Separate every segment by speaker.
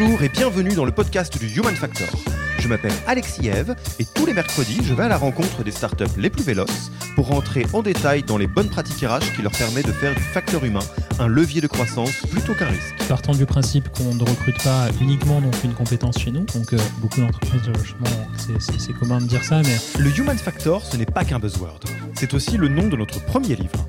Speaker 1: Bonjour et bienvenue dans le podcast du Human Factor. Je m'appelle Alexis Eve et tous les mercredis, je vais à la rencontre des startups les plus véloces pour rentrer en détail dans les bonnes pratiques RH qui leur permettent de faire du facteur humain un levier de croissance plutôt qu'un risque.
Speaker 2: Partant du principe qu'on ne recrute pas uniquement donc une compétence chez nous, donc euh, beaucoup d'entreprises, c'est commun de dire ça, mais...
Speaker 1: Le Human Factor, ce n'est pas qu'un buzzword, c'est aussi le nom de notre premier livre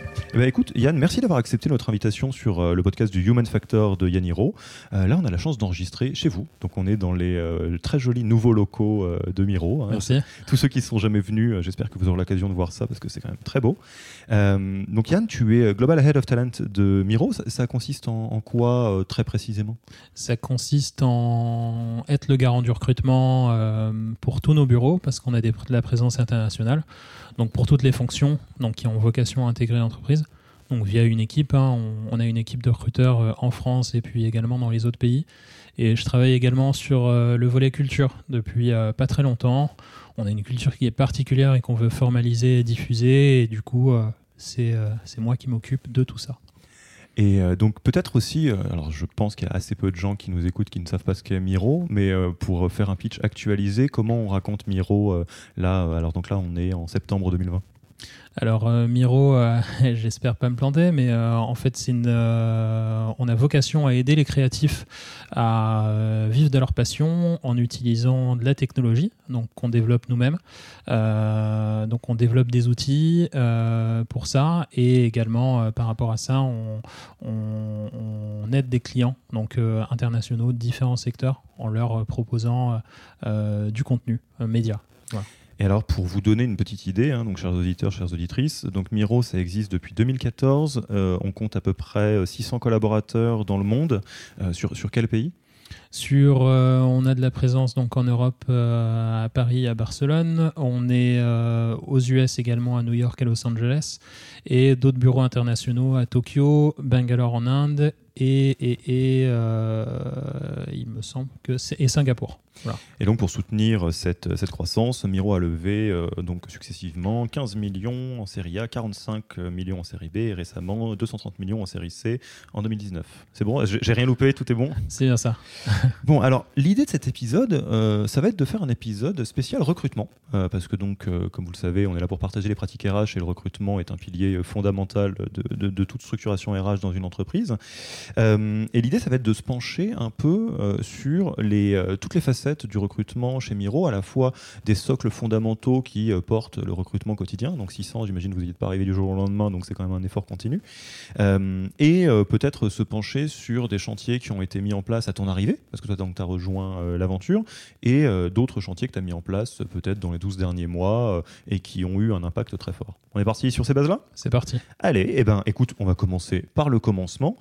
Speaker 1: Eh ben, écoute, Yann, merci d'avoir accepté notre invitation sur euh, le podcast du Human Factor de Yaniro. Euh, là, on a la chance d'enregistrer chez vous. Donc, on est dans les euh, très jolis nouveaux locaux de Miro.
Speaker 2: Hein. Merci.
Speaker 1: Tous ceux qui ne sont jamais venus, j'espère que vous aurez l'occasion de voir ça parce que c'est quand même très beau. Donc, Yann, tu es Global Head of Talent de Miro. Ça, consiste en, quoi très précisément?
Speaker 2: Ça consiste en être le garant du recrutement pour tous nos bureaux parce qu'on a de la présence internationale. Donc, pour toutes les fonctions donc, qui ont vocation à intégrer l'entreprise donc via une équipe. Hein, on, a une équipe de recruteurs euh, en France et puis également dans les autres pays. Et je travaille également sur euh, le volet culture depuis euh, pas très longtemps. On a une culture qui est particulière et qu'on veut formaliser et diffuser. Et du coup, c'est moi qui m'occupe de tout ça.
Speaker 1: Et donc peut-être aussi, alors je pense qu'il y a assez peu de gens qui nous écoutent qui ne savent pas ce qu'est Miro, mais pour faire un pitch actualisé, comment on raconte Miro là Alors donc là, on est en septembre 2020.
Speaker 2: Alors euh, Miro, euh, j'espère pas me planter, mais euh, en fait on a vocation à aider les créatifs à vivre de leur passion en utilisant de la technologie, qu'on développe nous-mêmes. donc on développe des outils pour ça et également par rapport à ça, on, aide des clients donc internationaux de différents secteurs en leur proposant du contenu média.
Speaker 1: Et alors, pour vous donner une petite idée, hein, donc chers auditeurs, chères auditrices, donc Miro, ça existe depuis 2014. Euh, on compte à peu près 600 collaborateurs dans le monde. Euh, sur, sur quel pays?
Speaker 2: Sur, euh, on a de la présence donc en Europe, à Paris, à Barcelone. On est aux US également, à New York, à Los Angeles, et d'autres bureaux internationaux à Tokyo, Bangalore en Inde et, et, il me semble que c'est et Singapour.
Speaker 1: Et donc pour soutenir cette, cette croissance, Miro a levé euh, donc successivement 15 millions en série A, 45 millions en série B et récemment 230 millions en série C en 2019. C'est bon? J'ai rien loupé Tout est bon?
Speaker 2: C'est bien ça.
Speaker 1: bon, alors l'idée de cet épisode, euh, ça va être de faire un épisode spécial recrutement. Euh, parce que donc, comme vous le savez, on est là pour partager les pratiques RH et le recrutement est un pilier fondamental de, de, toute structuration RH dans une entreprise. Et l'idée, ça va être de se pencher un peu sur les, toutes les facettes du recrutement chez Miro, à la fois des socles fondamentaux qui euh, portent le recrutement quotidien, donc 600, j'imagine que vous n'êtes pas arrivé du jour au lendemain, donc c'est quand même un effort continu, euh, et euh, peut-être se pencher sur des chantiers qui ont été mis en place à ton arrivée, parce que toi tu as rejoint l'aventure, et d'autres chantiers que tu as mis en place peut-être dans les 12 derniers mois et qui ont eu un impact très fort. On est parti sur ces bases-là?
Speaker 2: C'est parti.
Speaker 1: Allez, eh ben, écoute, on va commencer par le commencement.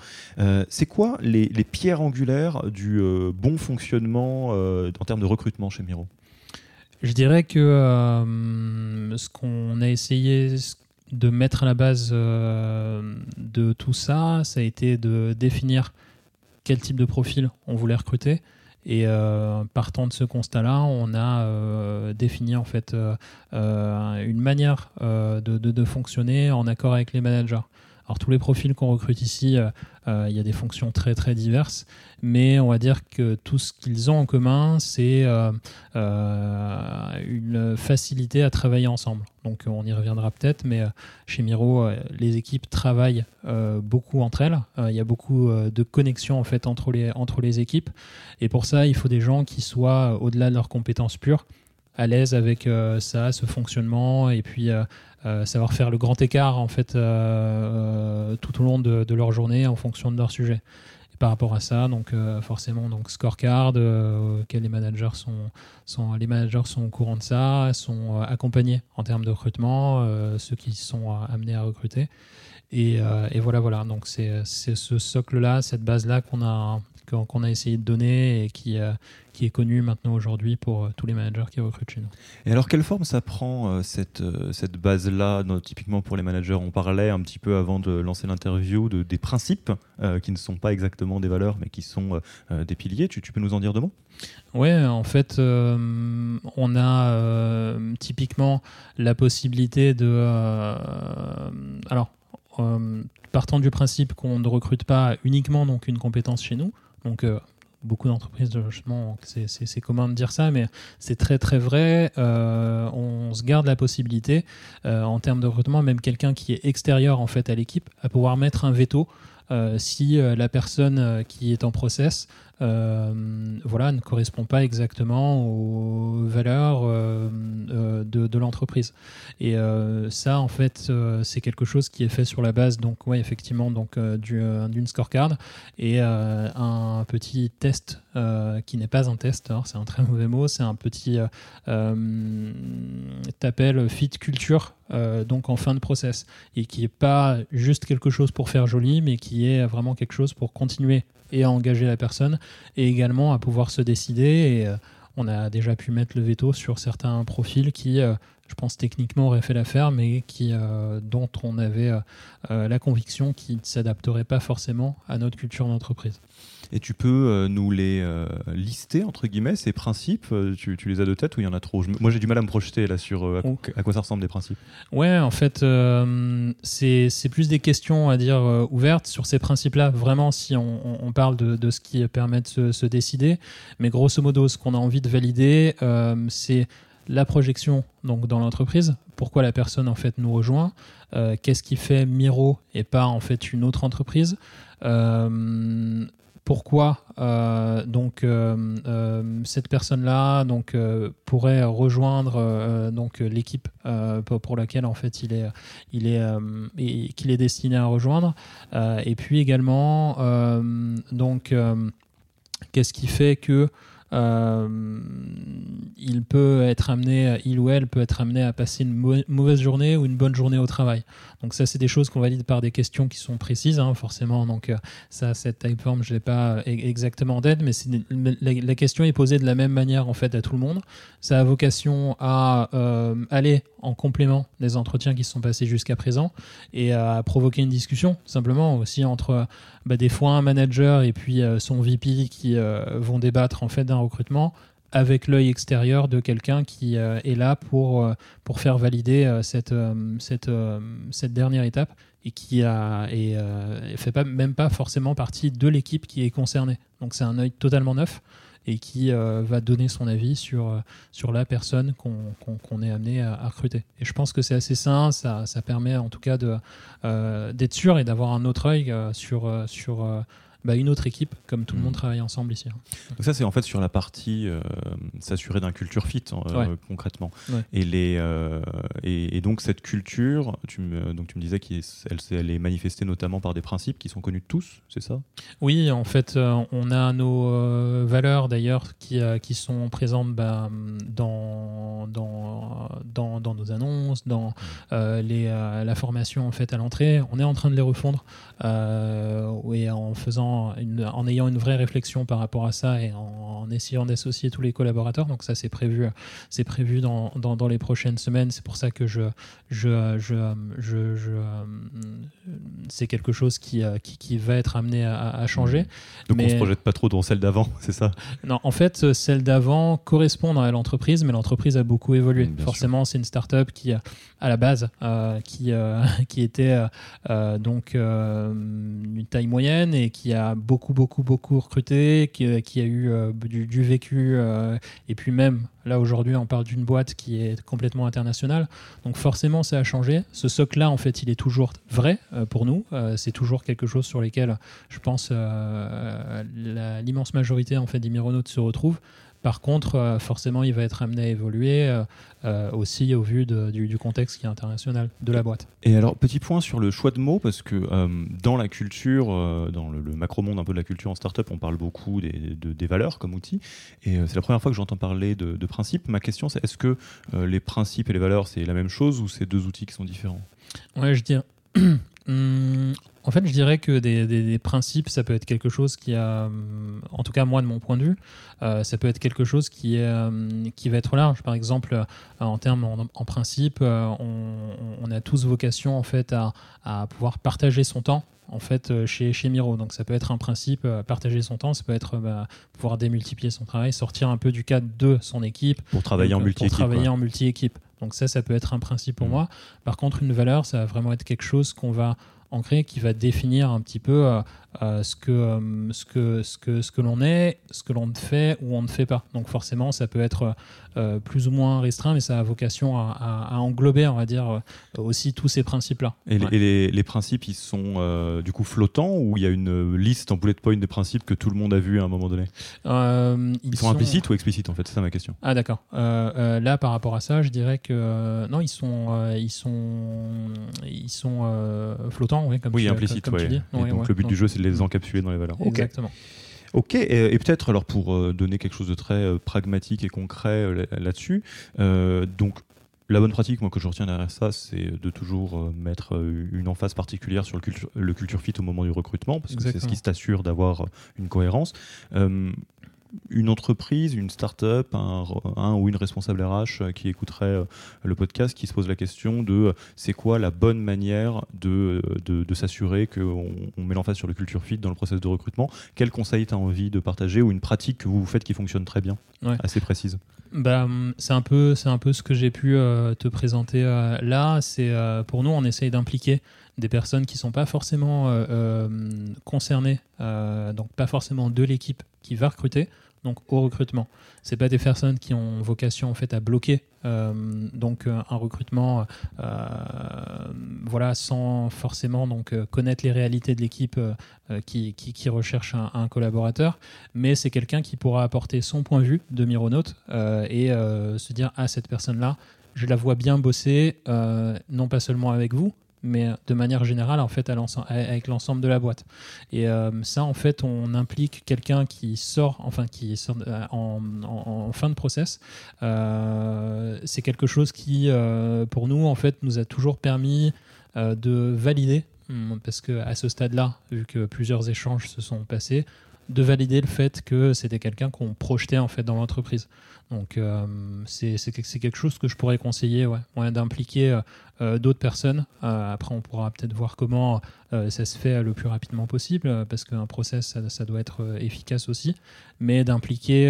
Speaker 1: C'est quoi les, pierres angulaires du bon fonctionnement en termes de recrutement chez Miro?
Speaker 2: Je dirais que euh, ce qu'on a essayé de mettre à la base euh, de tout ça, ça a été de définir quel type de profil on voulait recruter. Et euh, partant de ce constat-là, on a défini en fait une manière de, fonctionner en accord avec les managers. Alors tous les profils qu'on recrute ici, il y a des fonctions très très diverses, mais on va dire que tout ce qu'ils ont en commun, c'est une facilité à travailler ensemble. Donc on y reviendra peut-être, mais chez Miro, les équipes travaillent beaucoup entre elles. Il y a beaucoup de connexions en fait entre les, équipes, et pour ça, il faut des gens qui soient au-delà de leurs compétences pures à l'aise avec euh, ça, ce fonctionnement, et puis euh, euh, savoir faire le grand écart en fait tout au long de, leur journée en fonction de leur sujet. Et par rapport à ça, donc forcément donc scorecard, les managers sont, sont les managers sont au courant de ça, sont accompagnés en termes de recrutement, ceux qui sont amenés à recruter. Et, voilà, voilà. Donc c'est ce socle-là, cette base-là qu'on a, qu'on a essayé de donner et qui, euh, qui est connu maintenant aujourd'hui pour euh, tous les managers qui recrutent chez nous.
Speaker 1: Et alors, quelle forme ça prend euh, cette, cette base-là Typiquement pour les managers, on parlait un petit peu avant de lancer l'interview de, des principes qui ne sont pas exactement des valeurs mais qui sont des piliers? Tu, tu, peux nous en dire deux mots?
Speaker 2: Oui, en fait, on a typiquement la possibilité de. alors, partant du principe qu'on ne recrute pas uniquement donc une compétence chez nous, donc, euh, beaucoup d'entreprises, justement, c'est commun de dire ça, mais c'est très très vrai. Euh, on se garde la possibilité, euh, en termes de recrutement, même quelqu'un qui est extérieur en fait à l'équipe, à pouvoir mettre un veto si la personne qui est en process euh, voilà, ne correspond pas exactement aux valeurs euh, euh, de, l'entreprise. Et ça, en fait, c'est quelque chose qui est fait sur la base, donc, ouais, effectivement, donc d'une scorecard et un petit test qui n'est pas un test, c'est un très mauvais mot, c'est un petit t'appelles fit culture donc en fin de process et qui est pas juste quelque chose pour faire joli mais qui est vraiment quelque chose pour continuer et à engager la personne et également à pouvoir se décider. Euh, on a déjà pu mettre le veto sur certains profils qui, euh, je pense, techniquement auraient fait l'affaire, mais qui, euh, dont on avait la conviction qu'ils ne s'adapteraient pas forcément à notre culture d'entreprise.
Speaker 1: Et tu peux euh, nous les euh, lister, entre guillemets, ces principes euh, tu, les as de tête ou il y en a trop? Moi, j'ai du mal à me projeter là sur à, quoi ça ressemble des principes.
Speaker 2: Ouais, en fait, c'est plus des questions, à dire, ouvertes sur ces principes-là. Vraiment, si on, parle de, ce qui permet de se, se, décider. Mais grosso modo, ce qu'on a envie de valider, c'est la projection donc dans l'entreprise, pourquoi la personne en fait nous rejoint, qu'est-ce qui fait Miro et pas en fait une autre entreprise, pourquoi euh, donc euh, euh, cette personne-là donc pourrait rejoindre donc l'équipe pour laquelle en fait il est il est qu'il est destiné à rejoindre. Et puis également donc qu'est-ce qui fait que il peut être amené, il ou elle peut être amené à passer une mauvaise journée ou une bonne journée au travail. Donc ça, c'est des choses qu'on valide par des questions qui sont précises, hein, forcément. Donc euh, ça, cette typeform, je l'ai pas e-, exactement en tête, mais la, question est posée de la même manière en fait à tout le monde. Ça a vocation à euh, aller en complément des entretiens qui se sont passés jusqu'à présent et à provoquer une discussion simplement aussi entre bah, des fois un manager et puis euh, son VP qui vont débattre en fait d'un recrutement avec l'œil extérieur de quelqu'un qui euh, est là pour, euh, pour faire valider euh, cette, cette, cette dernière étape et qui a et, fait pas, même pas forcément partie de l'équipe qui est concernée. Donc c'est un œil totalement neuf et qui va donner son avis sur, sur la personne qu'on est amené à, recruter. Et je pense que c'est assez sain, ça, ça, permet en tout cas d'être sûr et d'avoir un autre œil sur, sur bah, une autre équipe, comme tout le monde mm. travaille ensemble ici. Hein.
Speaker 1: Donc ça, c'est en fait sur la partie euh, s'assurer d'un culture fit euh, concrètement. Et, les, euh, et, donc cette culture, tu me, donc tu me disais qu'elle elle est manifestée notamment par des principes qui sont connus de tous, c'est ça?
Speaker 2: Oui, en fait, on a nos valeurs d'ailleurs qui, qui sont présentes bah, dans, dans, dans, dans, nos annonces, dans mm. les, la formation en fait à l'entrée. On est en train de les refondre et en faisant en ayant une vraie réflexion par rapport à ça et en, en essayant d'associer tous les collaborateurs. Donc ça, c'est prévu, c'est prévu dans, dans, les prochaines semaines. C'est pour ça que je, je, je, je, c'est quelque chose qui, qui, qui, va être amené à, changer.
Speaker 1: Donc on se projette pas trop dans celle d'avant, c'est ça?
Speaker 2: Non, en fait, celle d'avant correspond à l'entreprise, mais l'entreprise a beaucoup évolué. Forcément, c'est une start-up qui, à la base, qui, qui était donc une taille moyenne et qui a beaucoup, beaucoup, beaucoup recruté, qui, qui a eu euh, du, vécu, euh, et puis même, là aujourd'hui, on parle d'une boîte qui est complètement internationale. Donc forcément, ça a changé. Ce socle-là, en fait, il est toujours vrai euh, pour nous. c'est toujours quelque chose sur lequel, je pense, l'immense majorité en fait, des Mironautes se retrouve. Par contre, euh, forcément, il va être amené à évoluer euh, euh, aussi au vu du, contexte qui est international de la boîte.
Speaker 1: Et alors, petit point sur le choix de mots, parce que dans la culture, dans le, macro-monde un peu de la culture en startup, on parle beaucoup des, des valeurs comme outil. Et c'est la première fois que j'entends parler de, de, principes. Ma question, c'est est-ce que les principes et les valeurs, c'est la même chose ou c'est deux outils qui sont différents?
Speaker 2: Ouais, je dirais. Hmm, en fait, je dirais que des, principes, ça peut être quelque chose qui a, hum, en tout cas moi de mon point de vue, euh, ça peut être quelque chose qui, est, hum, qui va être large. Par exemple, euh, en termes, en, principe, euh, on, a tous vocation en fait à, pouvoir partager son temps en fait chez, chez Miro. Donc ça peut être un principe, partager son temps, ça peut être bah, pouvoir démultiplier son travail, sortir un peu du cadre de son équipe.
Speaker 1: Pour travailler en multi-équipe.
Speaker 2: Pour travailler en multi-équipe. Donc ça, ça peut être un principe pour mmh. moi. Par contre, une valeur, ça va vraiment être quelque chose qu'on va ancré qui va définir un petit peu euh, euh, ce que, euh, ce que, ce que, ce que l'on est, ce que l'on fait ou on ne fait pas. Donc forcément, ça peut être plus ou moins restreint, mais ça a vocation à, englober, on va dire, aussi tous ces principes-là.
Speaker 1: Et, les, les, principes, ils sont du coup flottants ou il y a une liste en bullet point de principes que tout le monde a vu à un moment donné? Ils, sont, implicites ou explicites en fait? C'est ça ma question.
Speaker 2: Ah d'accord. là, par rapport à ça, je dirais que non, ils sont, ils sont, ils sont flottants, oui,
Speaker 1: comme oui, implicite, comme, donc le but du jeu, c'est de les encapsuler dans les valeurs.
Speaker 2: Exactement.
Speaker 1: Ok, et, peut-être alors pour euh, donner quelque chose de très euh, pragmatique et concret euh, là-dessus, donc la bonne pratique, moi, que je retiens derrière ça, c'est de toujours mettre une emphase particulière sur le culture, le culture fit au moment du recrutement, parce que c'est ce qui t'assure d'avoir une cohérence une entreprise, une start-up, un, un, ou une responsable RH euh, qui écouterait euh, le podcast, qui se pose la question de euh, c'est quoi la bonne manière de, de, s'assurer qu'on on met l'emphase sur le culture fit dans le process de recrutement? Quel conseil tu as envie de partager ou une pratique que vous faites qui fonctionne très bien, assez précise?
Speaker 2: Bah, c'est un peu c'est un peu ce que j'ai pu te présenter là. C'est pour nous on essaye d'impliquer des personnes qui sont pas forcément concernées donc pas forcément de l'équipe qui va recruter, donc au recrutement. C'est pas des personnes qui ont vocation en fait à bloquer euh, donc euh, un recrutement, euh, voilà, sans forcément donc connaître les réalités de l'équipe qui, qui, recherche un, collaborateur, mais c'est quelqu'un qui pourra apporter son point de vue de Mironaute et se dire ah cette personne là, je la vois bien bosser, non pas seulement avec vous, mais euh, de manière générale en fait avec l'ensemble de la boîte. Et euh, ça en fait on implique quelqu'un qui sort enfin qui sort euh, en, fin de process. C'est quelque chose qui pour nous en fait nous a toujours permis de valider parce que à ce stade là vu que plusieurs échanges se sont passés de valider le fait que c'était quelqu'un qu'on projetait en fait dans l'entreprise. Donc euh, c'est quelque chose que je pourrais conseiller, ouais, d'impliquer euh, euh, d'autres personnes. après, on pourra peut-être voir comment ça se fait le plus rapidement possible, parce qu'un process, ça, doit être efficace aussi, mais d'impliquer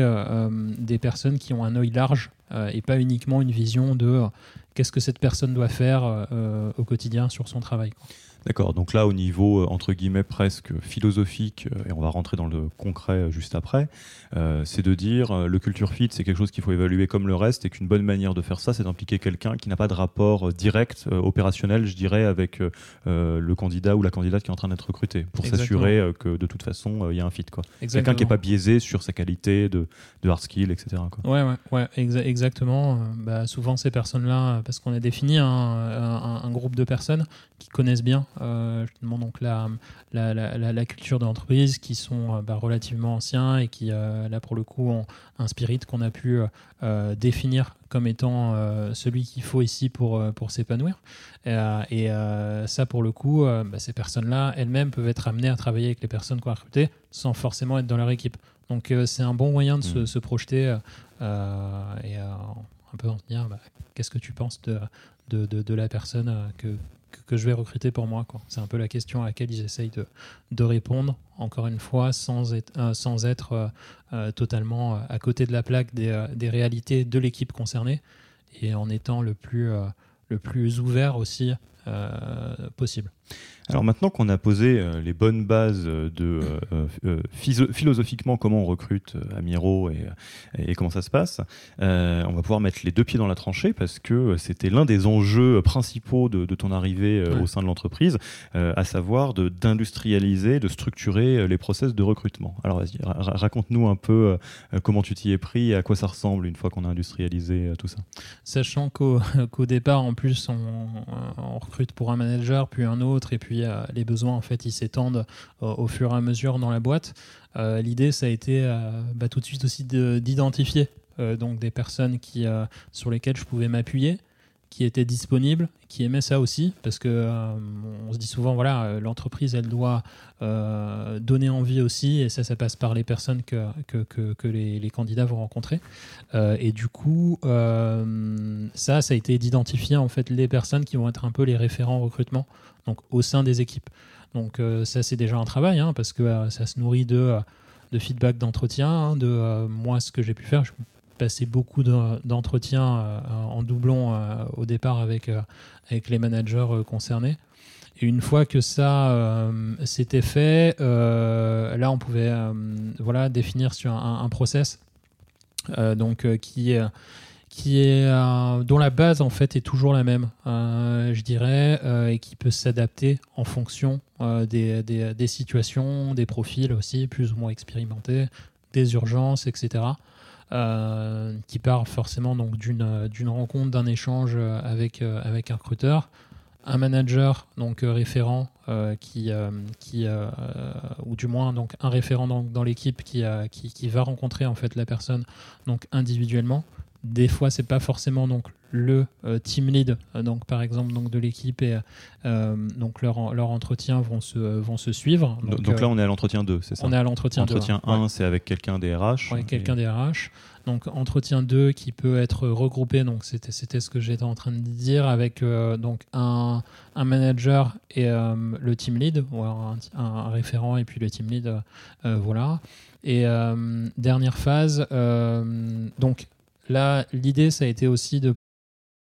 Speaker 2: des personnes qui ont un œil large et pas uniquement une vision de qu'est-ce que cette personne doit faire au quotidien sur son travail.
Speaker 1: D'accord, donc là au niveau euh, entre guillemets presque philosophique, euh, et on va rentrer dans le concret euh, juste après, c'est de dire le culture fit c'est quelque chose qu'il faut évaluer comme le reste et qu'une bonne manière de faire ça c'est d'impliquer quelqu'un qui n'a pas de rapport direct opérationnel je dirais avec le candidat ou la candidate qui est en train d'être recruté pour s'assurer que de toute façon il y a un fit. Quelqu'un qui n'est pas biaisé sur sa qualité de, de hard skill etc. Quoi.
Speaker 2: Ouais, ouais, ouais exactement. Bah, souvent ces personnes-là, parce qu'on a défini un, un, groupe de personnes qui connaissent bien justement donc la, la, la, la culture d'entreprise qui sont bah, relativement anciens et qui là pour le coup ont un spirit qu'on a pu définir comme étant celui qu'il faut ici pour, pour s'épanouir. et ça pour le coup, bah, ces personnes-là elles-mêmes peuvent être amenées à travailler avec les personnes qu'on a recrutées sans forcément être dans leur équipe. Donc c'est un bon moyen de se, mm. se, projeter et un peu en dire bah, qu'est-ce que tu penses de, de, de, la personne euh, que, que, je vais recruter pour moi. C'est un peu la question à laquelle ils essayent de, de répondre, encore une fois, sans être, euh, être euh, totalement à côté de la plaque des, des réalités de l'équipe concernée et en étant le plus, le plus ouvert aussi possible.
Speaker 1: Alors maintenant qu'on a posé euh, les bonnes bases de euh, euh, philosophiquement comment on recrute à Miro et, et, comment ça se passe, on va pouvoir mettre les deux pieds dans la tranchée parce que c'était l'un des enjeux principaux de, ton arrivée au sein de l'entreprise, à savoir d'industrialiser, de, structurer les process de recrutement. Alors vas-y, raconte-nous un peu comment tu t'y es pris et à quoi ça ressemble une fois qu'on a industrialisé tout ça.
Speaker 2: Sachant qu'au départ, en plus, on, on recrute pour un manager, puis un autre, et puis euh, les besoins en fait ils s'étendent euh, au fur et à mesure dans la boîte. Euh, l'idée ça a été bah, tout de suite aussi d'identifier donc des personnes qui, sur lesquelles je pouvais m'appuyer qui étaient disponibles, qui aimaient ça aussi, parce que on se dit souvent voilà l'entreprise elle doit donner envie aussi, et ça ça passe par les personnes que, que, que, les, candidats vont rencontrer. et du coup ça ça a été d'identifier en fait les personnes qui vont être un peu les référents recrutement donc au sein des équipes. Donc euh, ça c'est déjà un travail hein, parce que euh, ça se nourrit de, euh, de feedback d'entretien, hein, de moi ce que j'ai pu faire. Je passé beaucoup d'entretiens en doublon au départ avec, avec les managers concernés. Et une fois que ça s'était fait, là on pouvait voilà, définir sur un, un process donc, qui qui est euh, dont la base en fait est toujours la même, euh, je dirais, euh, et qui peut s'adapter en fonction des, des, situations, des profils aussi plus ou moins expérimentés, des urgences, etc. qui part forcément donc d'une d'une rencontre, d'un échange avec avec un recruteur, un manager donc référent qui qui ou du moins donc un référent dans, dans l'équipe qui, qui, qui va rencontrer en fait la personne donc individuellement des fois, c'est pas forcément donc le euh, team lead, euh, donc par exemple donc de l'équipe et euh, donc leur, leur entretien vont se vont se suivre.
Speaker 1: Donc, là, on est à l'entretien 2, c'est ça?
Speaker 2: On est à l'entretien 2.
Speaker 1: Entretien 1, c'est avec quelqu'un des RH.
Speaker 2: Oui, quelqu'un des RH. Donc entretien 2 qui peut être regroupé, donc c'était c'était ce que j'étais en train de dire avec donc un, un, manager et le team lead ou un, un, référent et puis le team lead, voilà. Et dernière phase, donc Là, l'idée, ça a été aussi de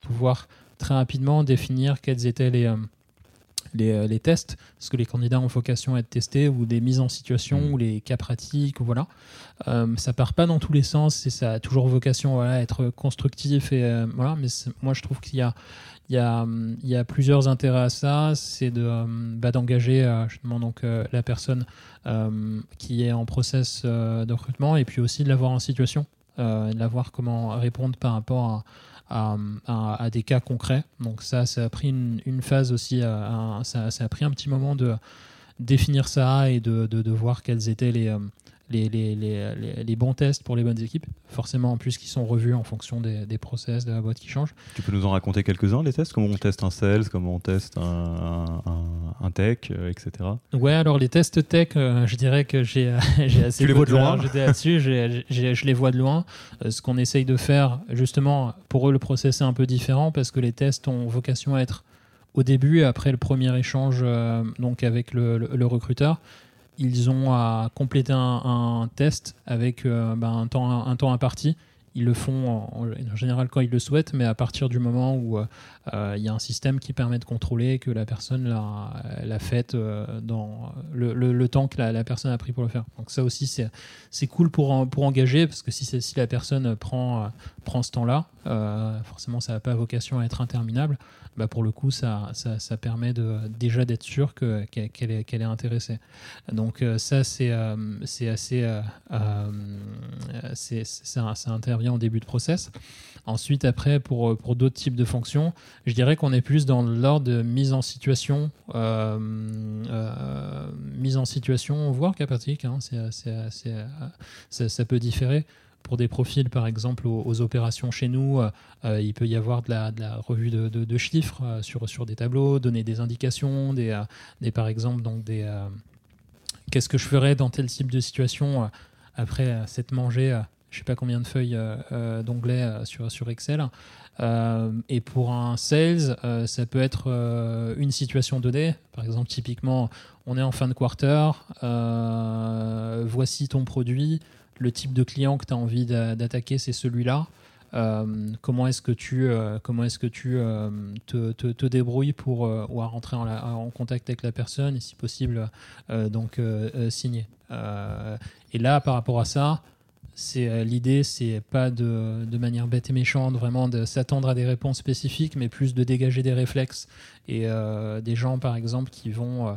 Speaker 2: pouvoir très rapidement définir quels étaient les, euh, les, euh, les, tests, parce que les candidats ont vocation à être testés, ou des mises en situation, mm. ou les cas pratiques, voilà. Euh, ça part pas dans tous les sens, et ça a toujours vocation voilà, à être constructif, et euh, voilà, mais moi je trouve qu'il y a, il y, a, il y a plusieurs intérêts à ça, c'est de, bah, d'engager justement donc, la personne qui est en process de recrutement, et puis aussi de l'avoir en situation, de la voir comment répondre par rapport à à, des cas concrets. Donc ça, ça a pris une, phase aussi, ça, ça, a pris un petit moment de définir ça et de, voir quels étaient les, euh, les, bons tests pour les bonnes équipes, forcément en plus qui sont revus en fonction des, process de la boîte qui changent.
Speaker 1: Tu peux nous en raconter quelques-uns, les tests? Comment on teste un sales, comment on teste un, tech, euh, etc.
Speaker 2: Ouais, alors les tests tech, euh, je dirais que j'ai assez...
Speaker 1: Tu les vois de loin
Speaker 2: J'étais là-dessus, je les vois de loin. Euh, ce qu'on essaye de faire, justement, pour eux, le process est un peu différent parce que les tests ont vocation à être au début, après le premier échange donc avec le, le recruteur, ils ont à compléter un, test avec euh, ben, un, temps, un temps imparti. Ils le font en, général quand ils le souhaitent, mais à partir du moment où il y a un système qui permet de contrôler que la personne l'a fait dans le, temps que la, personne a pris pour le faire. Donc ça aussi, c'est cool pour, pour engager, parce que si, si la personne prend, prend ce temps-là, forcément, ça n'a pas vocation à être interminable. Bah pour le coup, ça, ça, ça permet de, déjà d'être sûr qu'elle est, qu'elle est intéressée. Donc euh, ça, c'est euh, c'est assez... Euh, c'est ça, ça, intervient au début de process. Ensuite, après, pour, pour d'autres types de fonctions, je dirais qu'on est plus dans l'ordre de mise en situation, mise en situation, voire pratique. Hein, ça peut différer pour des profils, par exemple, aux, opérations chez nous, euh, euh, il peut y avoir de la, revue de, chiffres euh, sur, des tableaux, donner des indications, des, par exemple, donc des qu'est-ce que je ferais dans tel type de situation après s'être mangé je sais pas combien de feuilles d'onglets sur, sur Excel. et pour un sales, ça peut être une situation donnée. Par exemple, typiquement, on est en fin de quarter, voici ton produit, le type de client que tu as envie d'attaquer, c'est celui-là. Euh, comment est-ce que tu, euh, comment est-ce que tu euh, te, débrouilles pour rentrer en, en, contact avec la personne et si possible donc signer. et là, par rapport à ça, c'est l'idée, c'est pas de, de, manière bête et méchante vraiment de s'attendre à des réponses spécifiques, mais plus de dégager des réflexes et des gens par exemple qui vont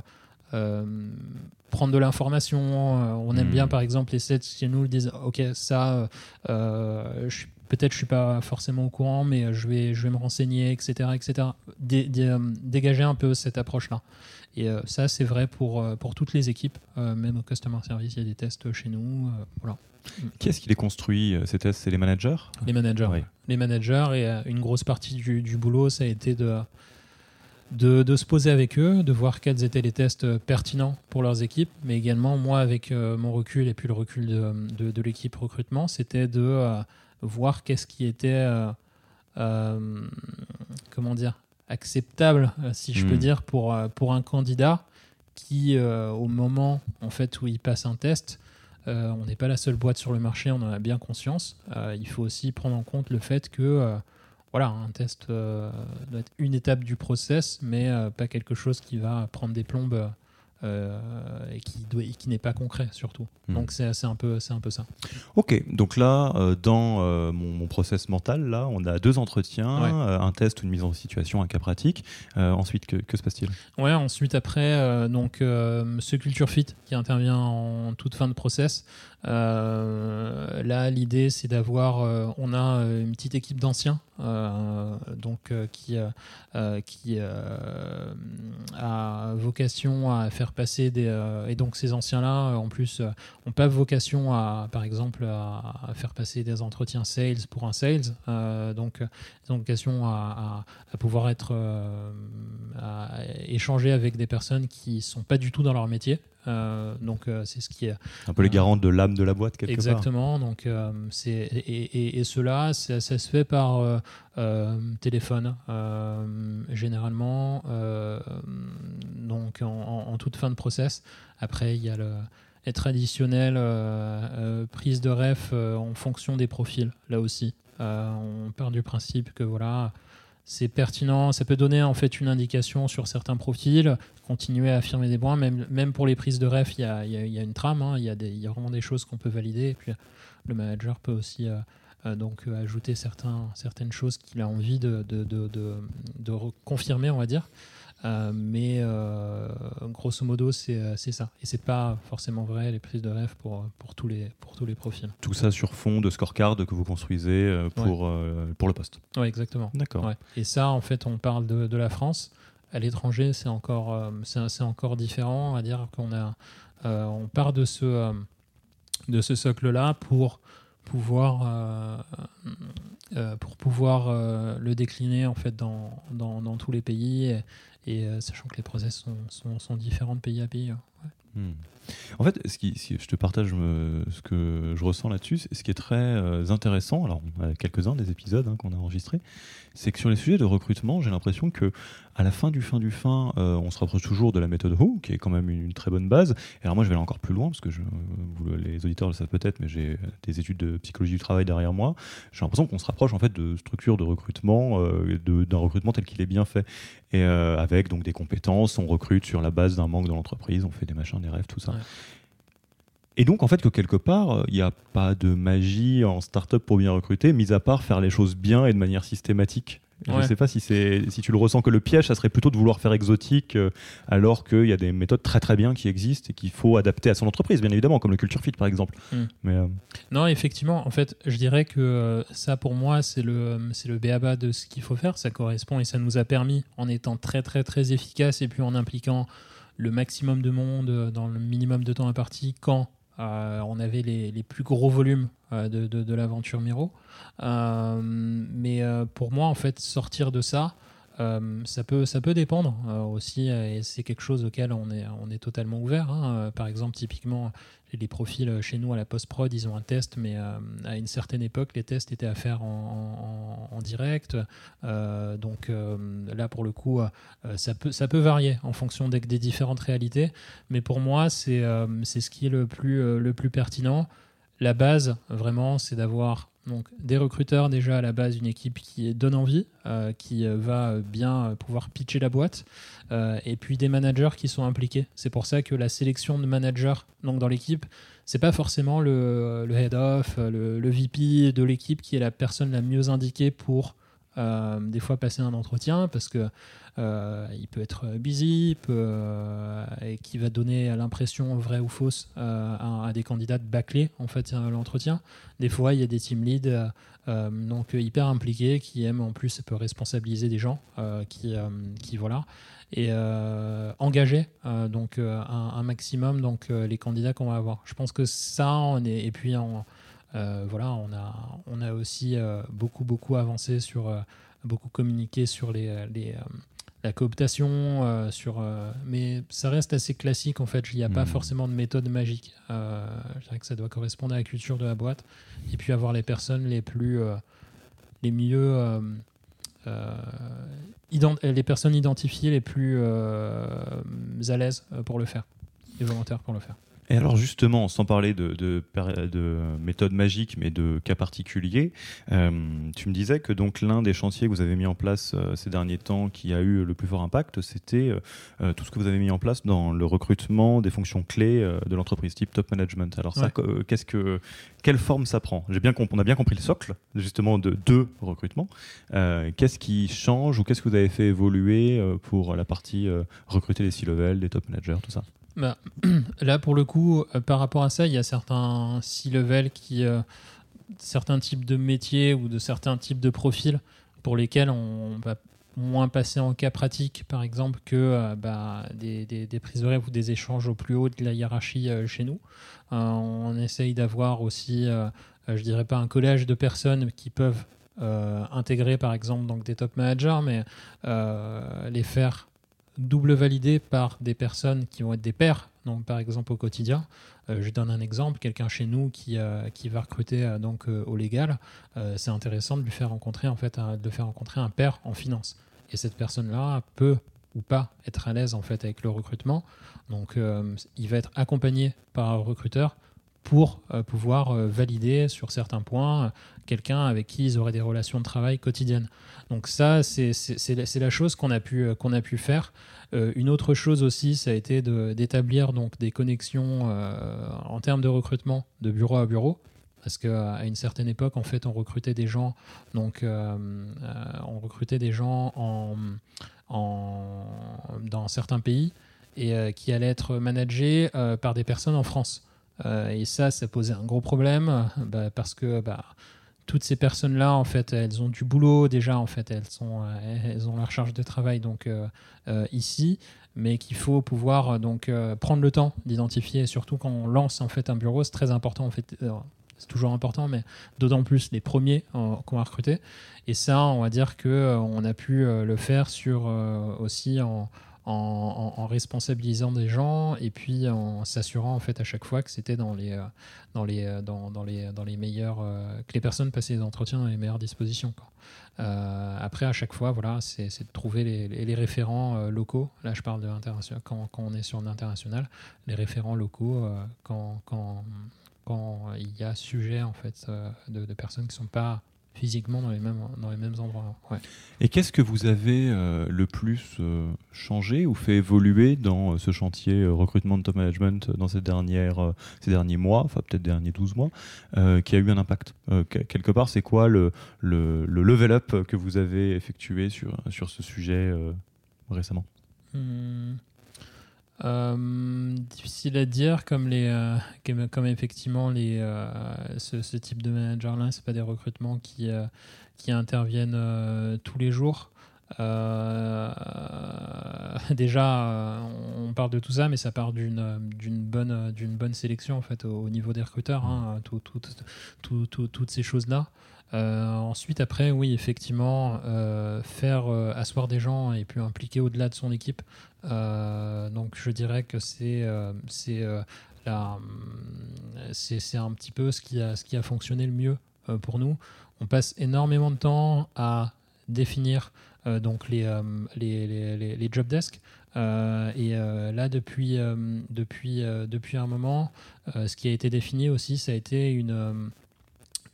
Speaker 2: prendre de l'information. Euh, on aime bien, hmm. par exemple, les sets qui nous disent Ok, ça, euh, peut-être je suis pas forcément au courant, mais je vais, je vais me renseigner, etc. etc. dégager un peu cette approche-là. Et ça, c'est vrai pour, pour toutes les équipes, même au customer service, il y a des tests chez nous. voilà.
Speaker 1: Qui est-ce qui les construit Ces tests, c'est les managers?
Speaker 2: Les managers. Les managers, et une grosse partie du, du boulot, ça a été de de, se poser avec eux, de voir quels étaient les tests pertinents pour leurs équipes, mais également moi avec euh, mon recul et puis le recul de, l'équipe recrutement, c'était de euh, voir qu'est-ce qui était, euh, comment dire, acceptable, si je peux hmm. dire, pour, pour un candidat qui, au moment en fait où il passe un test, on n'est pas la seule boîte sur le marché, on en a bien conscience. il faut aussi prendre en compte le fait que voilà, un test euh, doit être une étape du process, mais euh, pas quelque chose qui va prendre des plombes euh, et qui, doit, qui n'est pas concret surtout. Hmm. Donc c'est un, peu, un peu ça.
Speaker 1: Ok, donc là, dans mon, process mental, là, on a deux entretiens, un test, une mise en situation, un cas pratique. ensuite, que, que se passe-t-il?
Speaker 2: Ouais, ensuite, après, donc, ce Culture Fit qui intervient en toute fin de process. Là, l'idée, c'est d'avoir, on a une petite équipe d'anciens euh, donc euh, qui, euh, a vocation à faire passer des et donc ces anciens là en plus ont pas vocation à par exemple à, faire passer des entretiens sales pour un sales donc ils ont vocation à, à, pouvoir être à échanger avec des personnes qui sont pas du tout dans leur métier euh, donc euh, c'est ce qui est
Speaker 1: un peu les garants de l'âme de la boîte quelque
Speaker 2: exactement, donc euh, c'est et, et, cela ça, se fait par téléphone généralement donc en, toute fin de process. Après il y a le les traditionnelles prise de ref en fonction des profils là aussi. on part du principe que voilà c'est pertinent, ça peut donner en fait une indication sur certains profils, continuer à affirmer des points, même, pour les prises de ref, il y a, y a, une trame, hein. il y, a vraiment des choses qu'on peut valider, et puis le manager peut aussi euh, euh, donc euh, ajouter certaines choses qu'il a envie de, de, de, de, confirmer, on va dire. Euh, mais euh, grosso modo, euh, c'est ça. Et c'est pas forcément vrai les prises de rêve pour, pour, tous les, pour tous les profils.
Speaker 1: Tout ça sur fond de scorecard que vous construisez pour, pour le poste.
Speaker 2: Oui, exactement.
Speaker 1: D'accord.
Speaker 2: Et ça, en fait, on parle de, de la France. À l'étranger, c'est encore, c'est encore différent. On va dire qu'on a, on part de ce, de ce socle-là pour pouvoir, pour pouvoir le décliner en fait dans, dans, dans tous les pays et euh, sachant que les process sont, sont, différents de pays à pays.
Speaker 1: Hmm. En fait, ce qui, si je te partage ce que je ressens là-dessus, ce qui est très euh, intéressant, alors on a quelques-uns des épisodes hein, qu'on a enregistrés, c'est que sur les sujets de recrutement, j'ai l'impression que à la fin du fin du fin, euh, on se rapproche toujours de la méthode Who, qui est quand même une, très bonne base. Et alors moi, je vais aller encore plus loin, parce que je, les auditeurs le savent peut-être, mais j'ai des études de psychologie du travail derrière moi. J'ai l'impression qu'on se rapproche en fait de structures de recrutement, euh, d'un recrutement tel qu'il est bien fait, et euh, avec donc des compétences. On recrute sur la base d'un manque dans l'entreprise, on fait des machins, des rêves, tout ça. Et donc, en fait, que quelque part, il n'y a pas de magie en start-up pour bien recruter, mis à part faire les choses bien et de manière systématique. Je ne sais pas si, si tu le ressens que le piège, ça serait plutôt de vouloir faire exotique, euh, alors qu'il y a des méthodes très très bien qui existent et qu'il faut adapter à son entreprise, bien évidemment, comme le Culture Fit par exemple.
Speaker 2: Mais, euh, Non, effectivement, en fait, je dirais que euh, ça pour moi, c'est le, c'est le béaba de ce qu'il faut faire. Ça correspond et ça nous a permis, en étant très très très efficace et puis en impliquant le maximum de monde dans le minimum de temps imparti quand euh, on avait les, plus gros volumes euh, de, l'aventure Miro. Euh, mais pour moi, en fait, sortir de ça, ça, peut, ça peut dépendre aussi, et c'est quelque chose auquel on est, on est totalement ouvert. Hein. par exemple, typiquement, les profils euh, chez nous à la post-prod, ils ont un test, mais euh, à une certaine époque, les tests étaient à faire en, direct. Euh, donc là, pour le coup, ça, peut, varier en fonction des, différentes réalités. Mais pour moi, c'est ce qui est le plus pertinent. La base, vraiment, c'est d'avoir donc des recruteurs déjà à la base, une équipe qui donne envie, euh, qui euh, va bien pouvoir pitcher la boîte, euh, et puis des managers qui sont impliqués. C'est pour ça que la sélection de managers donc dans l'équipe, c'est pas forcément le, head of, le, le, VP de l'équipe qui est la personne la mieux indiquée pour des fois passer un entretien, parce que euh, il peut être busy, euh, et qui va donner l'impression vraie ou fausse euh, à, des candidats de bâcler en fait l'entretien. Des fois, il y a des team leads donc hyper impliqués qui aiment en plus peut responsabiliser des gens qui, voilà et engager donc un, maximum donc les candidats qu'on va avoir. Je pense que ça on est et puis voilà on a on a aussi beaucoup beaucoup avancé sur beaucoup communiqué sur les, les, la cooptation, euh, sur, euh, mais ça reste assez classique en fait. Il n'y a pas hmm. forcément de méthode magique. Euh, je dirais que ça doit correspondre à la culture de la boîte et puis avoir les personnes les plus, les mieux, les personnes identifiées les plus à l'aise pour le faire, les volontaires pour le faire.
Speaker 1: Et alors justement, sans parler de, de, de méthode magique, mais de cas particuliers, euh, tu me disais que donc l'un des chantiers que vous avez mis en place euh, ces derniers temps qui a eu le plus fort impact, c'était euh, tout ce que vous avez mis en place dans le recrutement des fonctions clés de l'entreprise, type top management. Alors ça, qu'est-ce que, quelle forme ça prend? J'ai bien on a bien compris le socle justement de deux recrutements. qu'est-ce qui change ou qu'est-ce que vous avez fait évoluer pour la partie recruter les C-level, des top managers, tout ça?
Speaker 2: Bah, là, pour le coup, euh, par rapport à ça, il y a certains C-level qui. Euh, certains types de métiers ou de certains types de profils pour lesquels on va moins passer en cas pratique, par exemple, que euh, bah, des, des, prises de rêve ou des échanges au plus haut de la hiérarchie chez nous. on essaye d'avoir aussi, je dirais pas un collège de personnes qui peuvent intégrer, par exemple, donc des top managers, mais les faire double validé par des personnes qui vont être des pairs, donc par exemple au quotidien. Euh, je donne un exemple, quelqu'un chez nous qui, euh, qui va recruter euh, donc au légal, c'est intéressant de lui faire rencontrer en fait de faire rencontrer un père en finance. Et cette personne-là peut ou pas être à l'aise en fait avec le recrutement. Donc il va être accompagné par un recruteur pour pouvoir valider sur certains points quelqu'un avec qui ils auraient des relations de travail quotidiennes. Donc ça, c'est la chose qu'on a, pu, faire. Euh, une autre chose aussi, ça a été d'établir donc des connexions euh, en termes de recrutement de bureau à bureau. Parce qu'à une certaine époque, en fait, on recrutait des gens, donc euh, on recrutait des gens en, en, dans certains pays et qui allaient être managés par des personnes en France. Et ça, ça posait un gros problème bah, parce que bah, toutes ces personnes-là, en fait, elles ont du boulot déjà, en fait, elles, sont, euh, elles ont leur charge de travail donc euh, euh, ici, mais qu'il faut pouvoir donc prendre le temps d'identifier, surtout quand on lance en fait un bureau, c'est très important en fait. c'est toujours important, mais d'autant plus les premiers qu'on va recruter. Et ça, on va dire que on a pu le faire sur aussi en, en, responsabilisant des gens et puis en s'assurant en fait à chaque fois que c'était dans les dans les dans, dans, les dans les meilleurs que les personnes passaient les entretiens dans les meilleures dispositions. après, à chaque fois, voilà, c'est de trouver les, les référents locaux. Là, je parle de l'international quand, quand, on est sur l'international, les référents locaux quand, quand, quand il y a sujet en fait de, de personnes qui sont pas physiquement dans les mêmes, dans les mêmes endroits.
Speaker 1: Et qu'est-ce que vous avez euh, le plus euh, changé ou fait évoluer dans euh, ce chantier recrutement de top management dans ces, dernières, ces derniers mois, enfin peut-être derniers 12 mois, qui a eu un impact Quelque part, c'est quoi le, le, le, level up que vous avez effectué sur, sur ce sujet récemment?
Speaker 2: Hmm. Euh, difficile à dire, comme, les, euh, comme, effectivement les, euh, ce, type de manager-là, ce pas des recrutements qui, qui interviennent tous les jours. déjà, on parle de tout ça, mais ça part d'une bonne, bonne sélection en fait, au, niveau des recruteurs, hein, tout, toutes ces choses-là. Ensuite, après, oui, effectivement, faire asseoir des gens et puis impliquer au-delà de son équipe, euh, donc je dirais que c'est euh, euh, c'est un petit peu ce qui a, ce qui a fonctionné le mieux pour nous. On passe énormément de temps à définir donc les, les, les, les, job desks. et là, depuis, depuis, depuis un moment, ce qui a été défini aussi, ça a été une,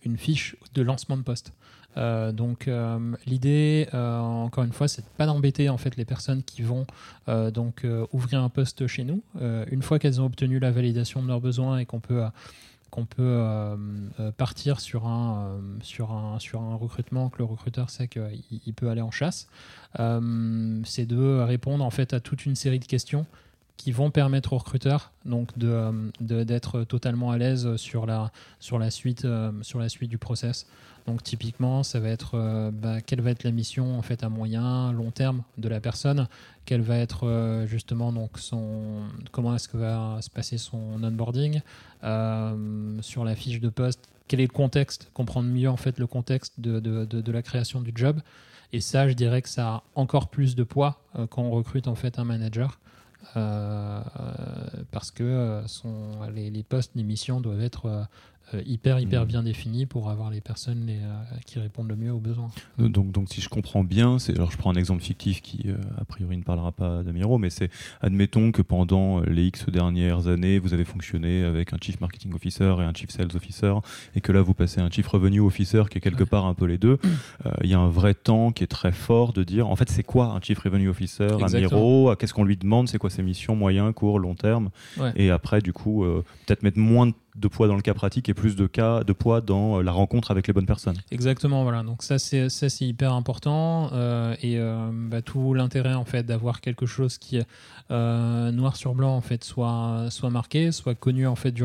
Speaker 2: une fiche de lancement de poste. Euh, donc euh, l'idée, euh, encore une fois, c'est de pas d'embêter en fait les personnes qui vont donc ouvrir un poste chez nous. une fois qu'elles ont obtenu la validation de leurs besoins et qu'on peut peut partir sur un, sur, un, sur un recrutement, que le recruteur sait qu'il peut aller en chasse, c'est de répondre en fait à toute une série de questions qui vont permettre aux recruteurs donc de, d'être totalement à l'aise sur la, sur, la suite, sur la suite du process. Donc typiquement, ça va être euh, bah, quelle va être la mission en fait à moyen, long terme de la personne, quelle va être euh, justement donc son, comment est-ce que va se passer son onboarding euh, sur la fiche de poste, quel est le contexte, comprendre mieux en fait le contexte de, de, de, la création du job. Et ça, je dirais que ça a encore plus de poids quand on recrute en fait un manager. Parce que son, les, les, postes, les missions doivent être euh, hyper hyper mm. bien défini pour avoir les personnes les, euh, qui répondent le mieux aux besoins.
Speaker 1: Donc, donc si je comprends bien, alors je prends un exemple fictif qui euh, a priori ne parlera pas d'Amiro, mais c'est admettons que pendant les X dernières années, vous avez fonctionné avec un chief marketing officer et un chief sales officer, et que là vous passez un chief revenue officer qui est quelque part un peu les deux. Il y a un vrai temps qui est très fort de dire en fait c'est quoi un chief revenue officer, Amiro, qu'est-ce qu'on lui demande, c'est quoi ses missions moyen, court, long terme, et après du coup peut-être mettre moins de de poids dans le cas pratique et plus de cas de poids dans euh, la rencontre avec les bonnes personnes.
Speaker 2: Exactement, voilà. Donc ça c'est ça c'est hyper important euh, et euh, bah, tout l'intérêt en fait d'avoir quelque chose qui noir sur blanc en fait soit soit marqué, soit connu en fait du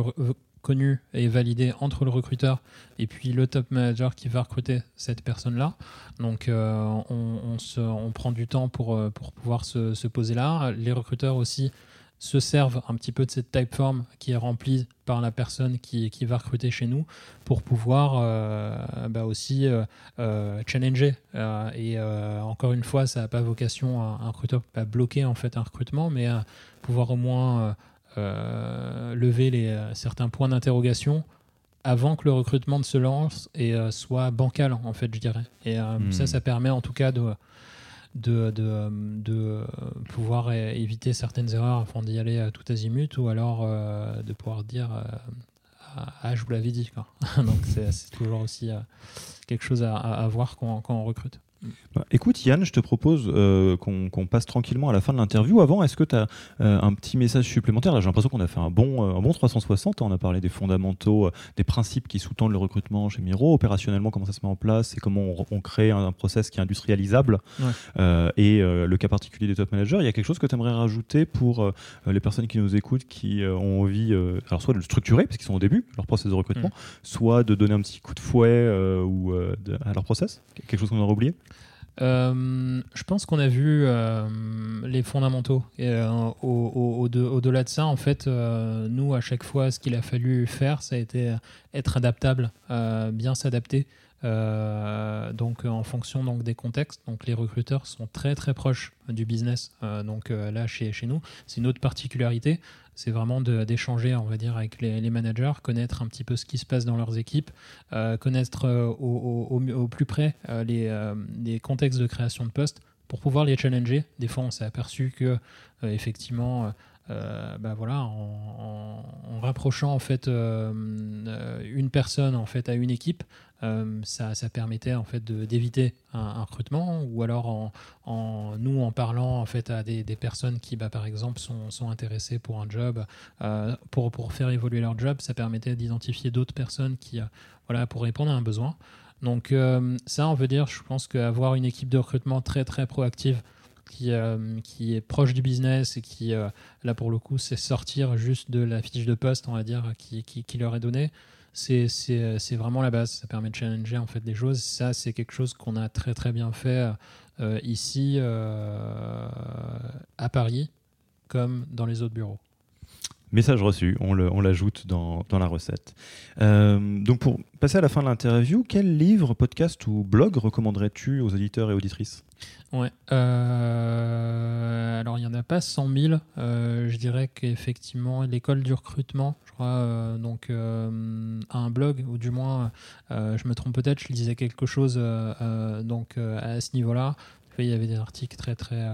Speaker 2: connu et validé entre le recruteur et puis le top manager qui va recruter cette personne-là. Donc on, se, on, prend du temps pour, pour pouvoir se, se poser là. Les recruteurs aussi se servent un petit peu de cette typeform qui est remplie par la personne qui, qui va recruter chez nous pour pouvoir euh, bah aussi euh, euh, challenger. et encore une fois, ça n'a pas vocation à un recruteur à bloquer en fait un recrutement, mais à pouvoir au moins lever les, certains points d'interrogation avant que le recrutement ne se lance et soit bancal en fait, je dirais. Et ça, hmm. ça permet en tout cas de de, de, de, pouvoir éviter certaines erreurs afin d'y aller à tout azimut ou alors euh, de pouvoir dire euh, ah, je vous l'avais dit. Quoi. Donc c'est toujours aussi euh, quelque chose à, à, voir quand, quand on recrute.
Speaker 1: Bah, écoute Yann, je te propose euh, qu'on passe tranquillement à la fin de l'interview. Avant, est-ce que tu as euh, un petit message supplémentaire? Là, j'ai l'impression qu'on a fait un bon, euh, un bon 360. On a parlé des fondamentaux, des principes qui sous-tendent le recrutement chez Miro, opérationnellement comment ça se met en place et comment on, crée un, process qui est industrialisable. et le cas particulier des top managers, il y a quelque chose que tu aimerais rajouter pour les personnes qui nous écoutent, qui ont envie, alors soit de le structurer parce qu'ils sont au début, leur process de recrutement, mm. soit de donner un petit coup de fouet ou à leur process? Quelque chose qu'on aurait oublié?
Speaker 2: Euh, je pense qu'on a vu euh, les fondamentaux. Et, euh, au-delà de ça, en fait, nous, à chaque fois, ce qu'il a fallu faire, ça a été être adaptable, bien s'adapter donc en fonction donc des contextes, donc les recruteurs sont très très proches du business. donc là chez, chez nous, c'est une autre particularité, c'est vraiment d'échanger, on va dire, avec les, managers, connaître un petit peu ce qui se passe dans leurs équipes, connaître au, au, plus près les, les contextes de création de postes pour pouvoir les challenger. Des fois, on s'est aperçu que effectivement euh, bah voilà, en, rapprochant en fait euh, une personne en fait à une équipe, euh, ça, ça, permettait en fait d'éviter un, recrutement ou alors en, en, nous en parlant en fait à des, personnes qui bah, par exemple sont, sont, intéressées pour un job pour, pour faire évoluer leur job, ça permettait d'identifier d'autres personnes qui voilà pour répondre à un besoin. Donc ça, on veut dire, je pense qu'avoir une équipe de recrutement très très proactive qui, euh, qui est proche du business et qui, euh, là pour le coup, c'est sortir juste de la fiche de poste, on va dire, qui, qui, leur est donnée. C'est vraiment la base. Ça permet de challenger en fait des choses. Ça, c'est quelque chose qu'on a très très bien fait euh, ici à Paris, comme dans les autres bureaux.
Speaker 1: Message reçu, on l'ajoute dans, la recette. donc pour passer à la fin de l'interview, quel livre, podcast ou blog recommanderais-tu aux auditeurs et auditrices?
Speaker 2: Ouais. Euh, alors, il n'y en a pas 100 000. Euh, je dirais qu'effectivement, l'école du recrutement, je crois, euh, donc, a un blog, ou du moins, je me trompe peut-être, je lisais quelque chose à ce niveau-là. Il y avait des articles très, très.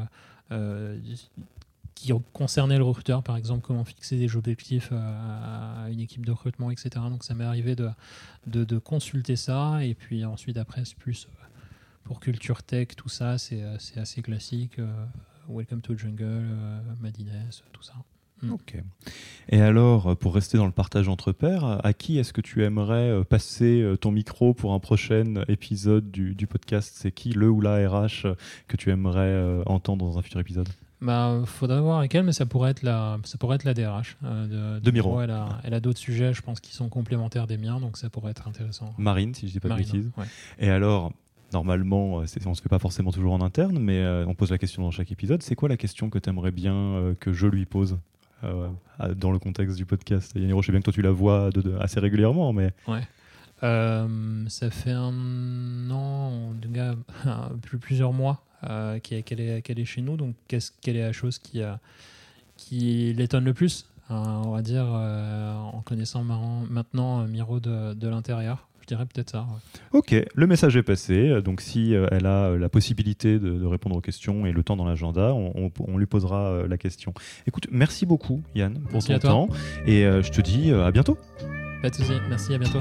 Speaker 2: Qui concernaient le recruteur, par exemple, comment fixer des objectifs à une équipe de recrutement, etc. Donc, ça m'est arrivé de, consulter ça. Et puis ensuite, après, c'est plus pour culture tech, tout ça, c'est euh, assez classique. Euh, Welcome to Jungle, euh, Madines, tout ça.
Speaker 1: Mm. Ok. Et alors, pour rester dans le partage entre pairs, à qui est-ce que tu aimerais passer ton micro pour un prochain épisode du, podcast? C'est qui le ou la RH que tu aimerais entendre dans un futur épisode?
Speaker 2: Bah, faudrait voir avec elle, mais ça pourrait être la, ça pourrait être la DRH
Speaker 1: de, Miro.
Speaker 2: Elle a, elle a d'autres sujets, je pense, qui sont complémentaires des miens, donc ça pourrait être intéressant.
Speaker 1: Marine, si je dis pas de bêtises. Et alors, Normalement, euh, on ne se fait pas forcément toujours en interne, mais euh, on pose la question dans chaque épisode. C'est quoi la question que tu aimerais bien euh, que je lui pose dans le contexte du podcast? Yaniro, je sais bien que toi tu la vois assez régulièrement, mais...
Speaker 2: Ouais. ça fait un an, en plusieurs mois qu'elle est, est, chez nous. Donc, qu'est-ce quelle est la chose qui, qui l'étonne le plus On va dire, en connaissant maintenant Miro de, de l'intérieur? Dirais peut-être ça.
Speaker 1: Ok, le message est passé. Donc, si euh, elle a euh, la possibilité de, répondre aux questions et le temps dans l'agenda, on, lui posera euh, la question. Écoute, merci beaucoup, Yann, pour ton temps. Et je te dis à bientôt.
Speaker 2: Pas de soucis. Merci, à bientôt.